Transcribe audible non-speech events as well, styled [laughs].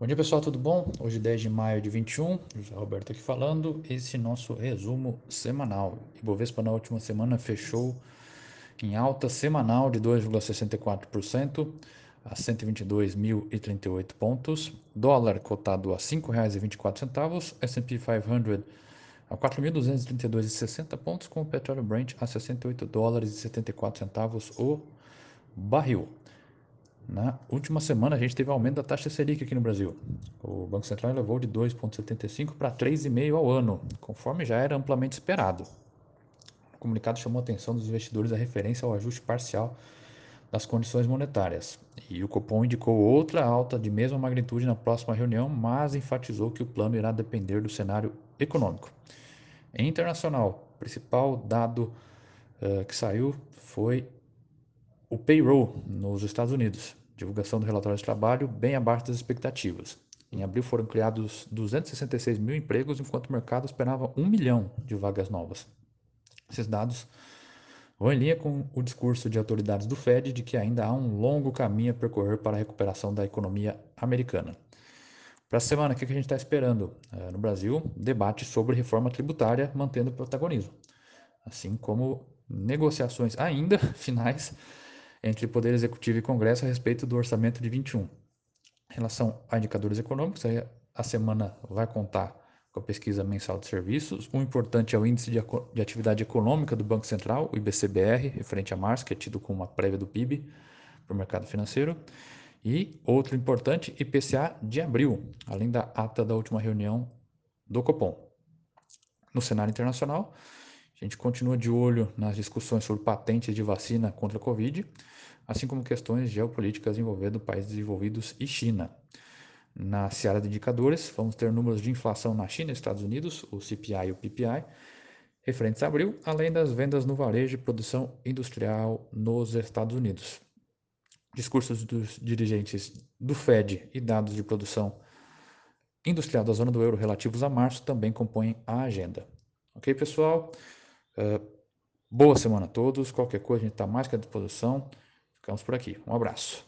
Bom dia pessoal, tudo bom? Hoje 10 de maio de 21, José Roberto aqui falando, esse nosso resumo semanal. Ibovespa na última semana fechou em alta semanal de 2,64% a 122.038 pontos, dólar cotado a R$ 5,24, S&P 500 a 4.232,60 pontos, com o petróleo Brent a 68 dólares e 74 centavos o barril. Na última semana, a gente teve aumento da taxa Selic aqui no Brasil. O Banco Central levou de 2,75% para 3,5% ao ano, conforme já era amplamente esperado. O comunicado chamou a atenção dos investidores a referência ao ajuste parcial das condições monetárias. E o Copom indicou outra alta de mesma magnitude na próxima reunião, mas enfatizou que o plano irá depender do cenário econômico. Em internacional, o principal dado uh, que saiu foi o payroll nos Estados Unidos, divulgação do relatório de trabalho bem abaixo das expectativas. Em abril foram criados 266 mil empregos, enquanto o mercado esperava 1 milhão de vagas novas. Esses dados vão em linha com o discurso de autoridades do Fed de que ainda há um longo caminho a percorrer para a recuperação da economia americana. Para a semana, o que a gente está esperando? É, no Brasil, debate sobre reforma tributária mantendo protagonismo, assim como negociações ainda [laughs] finais entre Poder Executivo e Congresso a respeito do orçamento de 21. Em relação a indicadores econômicos, a semana vai contar com a pesquisa mensal de serviços. O importante é o índice de, de atividade econômica do Banco Central, o IBCBR, referente a março, que é tido como uma prévia do PIB para o mercado financeiro. E outro importante, IPCA de abril, além da ata da última reunião do Copom. No cenário internacional, a gente continua de olho nas discussões sobre patentes de vacina contra a Covid, assim como questões geopolíticas envolvendo países desenvolvidos e China. Na seara de indicadores, vamos ter números de inflação na China e Estados Unidos, o CPI e o PPI, referentes a abril, além das vendas no varejo e produção industrial nos Estados Unidos. Discursos dos dirigentes do Fed e dados de produção industrial da zona do euro relativos a março também compõem a agenda. Ok, pessoal? Boa semana a todos. Qualquer coisa, a gente está mais que à disposição. Ficamos por aqui. Um abraço.